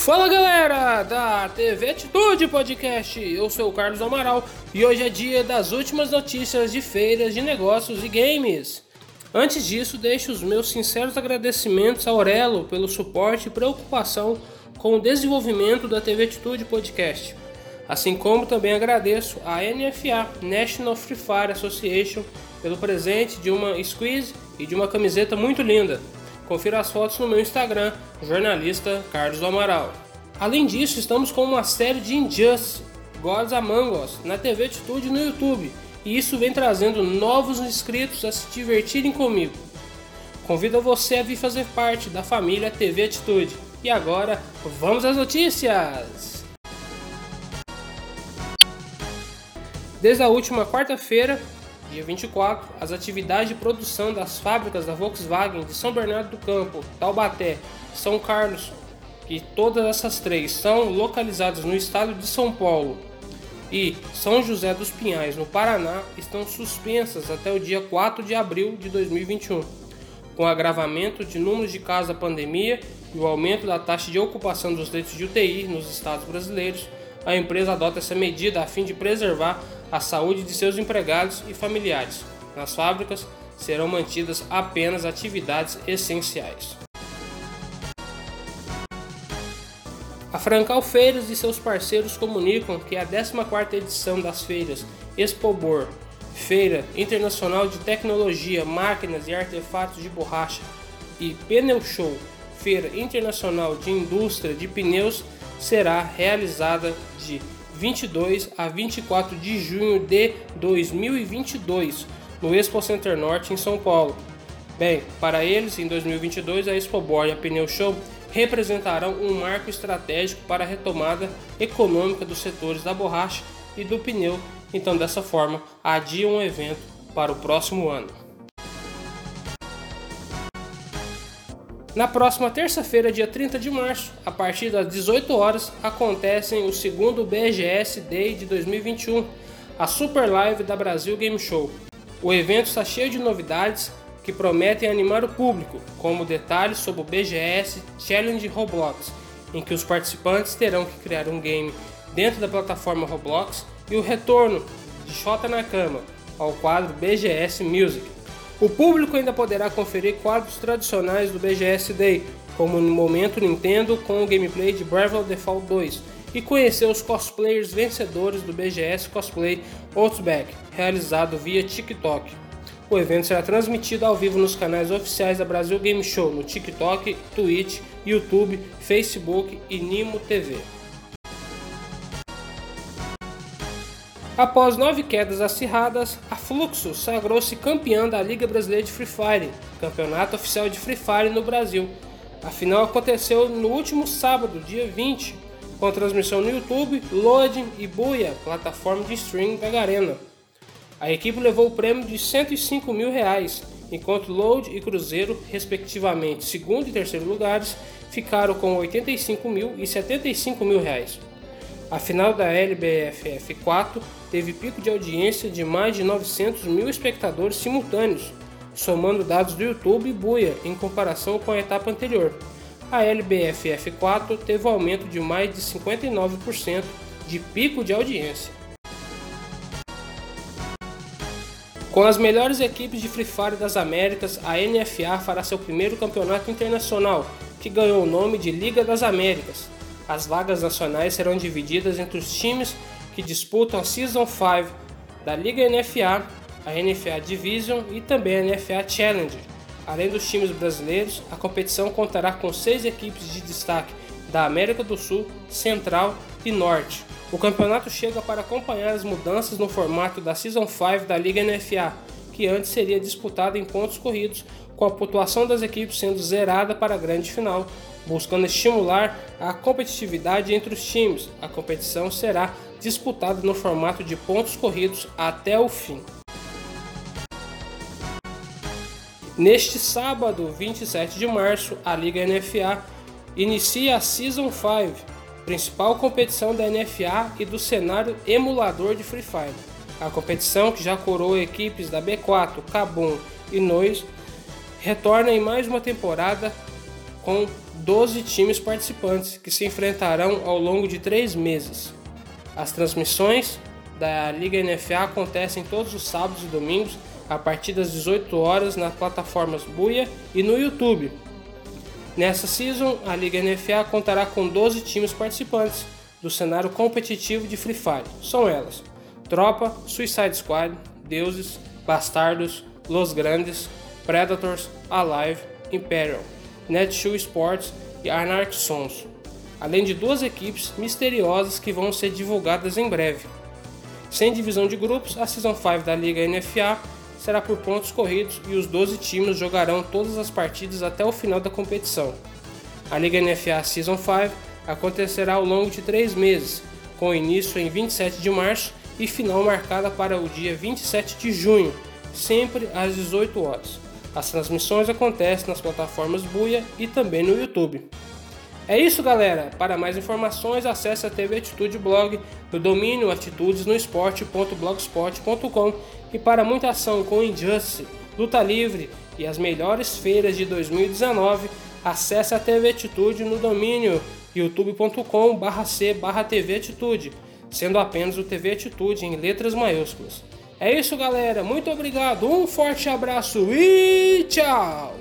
Fala galera da TV Atitude Podcast, eu sou o Carlos Amaral e hoje é dia das últimas notícias de feiras de negócios e games. Antes disso, deixo os meus sinceros agradecimentos a Aurelo pelo suporte e preocupação com o desenvolvimento da TV Atitude Podcast. Assim como também agradeço a NFA, National Free Fire Association, pelo presente de uma squeeze e de uma camiseta muito linda. Confira as fotos no meu Instagram, jornalista Carlos Amaral. Além disso, estamos com uma série de Injustice, Gods Among Us, na TV Atitude no YouTube, e isso vem trazendo novos inscritos a se divertirem comigo. Convido você a vir fazer parte da família TV Atitude. E agora, vamos às notícias! Desde a última quarta-feira, dia 24, as atividades de produção das fábricas da Volkswagen de São Bernardo do Campo, Taubaté, São Carlos, e todas essas três são localizadas no estado de São Paulo, e São José dos Pinhais, no Paraná, estão suspensas até o dia 4 de abril de 2021. Com o agravamento de números de casos da pandemia e o aumento da taxa de ocupação dos leitos de UTI nos estados brasileiros, a empresa adota essa medida a fim de preservar a saúde de seus empregados e familiares. Nas fábricas serão mantidas apenas atividades essenciais. A Francal Feiras e seus parceiros comunicam que a 14ª edição das feiras Expobor, Feira Internacional de Tecnologia, Máquinas e Artefatos de Borracha, e Pneu Show, Feira Internacional de Indústria de Pneus, será realizada de 22 a 24 de junho de 2022 no Expo Center Norte em São Paulo. Bem, para eles, em 2022 a Expo Board e a Pneu Show representarão um marco estratégico para a retomada econômica dos setores da borracha e do pneu. Então, dessa forma, adiam o evento para o próximo ano. Na próxima terça-feira, dia 30 de março, a partir das 18 horas, acontecem o segundo BGS Day de 2021, a Super Live da Brasil Game Show. O evento está cheio de novidades que prometem animar o público, como detalhes sobre o BGS Challenge Roblox, em que os participantes terão que criar um game dentro da plataforma Roblox, e o retorno de Shota Nakama ao quadro BGS Music. O público ainda poderá conferir quadros tradicionais do BGS Day, como no momento Nintendo com o gameplay de the Fall 2, e conhecer os cosplayers vencedores do BGS Cosplay Outback, realizado via TikTok. O evento será transmitido ao vivo nos canais oficiais da Brasil Game Show no TikTok, Twitch, YouTube, Facebook e Nimo TV. Após nove quedas acirradas, a Fluxo sagrou-se campeã da Liga Brasileira de Free Fire, campeonato oficial de Free Fire no Brasil. A final aconteceu no último sábado, dia 20, com transmissão no YouTube, Loading e Buia, plataforma de streaming da Garena. A equipe levou o prêmio de 105 mil reais, enquanto Load e Cruzeiro, respectivamente segundo e terceiro lugares, ficaram com 85 mil e 75 mil reais. A final da LBFF 4 teve pico de audiência de mais de 900 mil espectadores simultâneos, somando dados do YouTube e Buia em comparação com a etapa anterior. A LBFF 4 teve um aumento de mais de 59% de pico de audiência. Com as melhores equipes de Free Fire das Américas, a NFA fará seu primeiro campeonato internacional, que ganhou o nome de Liga das Américas. As vagas nacionais serão divididas entre os times que disputam a Season 5 da Liga NFA, a NFA Division e também a NFA Challenger. Além dos times brasileiros, a competição contará com seis equipes de destaque da América do Sul, Central e Norte. O campeonato chega para acompanhar as mudanças no formato da Season 5 da Liga NFA, que antes seria disputada em pontos corridos, com a pontuação das equipes sendo zerada para a grande final, buscando estimular a competitividade entre os times. A competição será disputada no formato de pontos corridos até o fim. Neste sábado, 27 de março, a Liga NFA inicia a Season 5, principal competição da NFA e do cenário emulador de Free Fire. A competição, que já coroou equipes da B4, Kabum e Noise, retorna em mais uma temporada com 12 times participantes que se enfrentarão ao longo de três meses. As transmissões da Liga NFA acontecem todos os sábados e domingos a partir das 18 horas nas plataformas Buia e no YouTube. Nessa season, a Liga NFA contará com 12 times participantes do cenário competitivo de Free Fire. São elas: Tropa, Suicide Squad, Deuses, Bastardos, Los Grandes, Predators, Alive, Imperial, Netshoe Sports e Anarch Sons, além de duas equipes misteriosas que vão ser divulgadas em breve. Sem divisão de grupos, a Season 5 da Liga NFA será por pontos corridos e os 12 times jogarão todas as partidas até o final da competição. A Liga NFA Season 5 acontecerá ao longo de três meses, com início em 27 de março e final marcada para o dia 27 de junho, sempre às 18 horas. As transmissões acontecem nas plataformas Buia e também no YouTube. É isso, galera. Para mais informações, acesse a TV Atitude Blog no domínio atitudesnoesporte.blogspot.com e para muita ação com Injustice, Luta Livre e as melhores feiras de 2019, acesse a TV Atitude no domínio youtube.com/c/tv Atitude, sendo apenas o TV Atitude em letras maiúsculas. É isso, galera. Muito obrigado. Um forte abraço e tchau.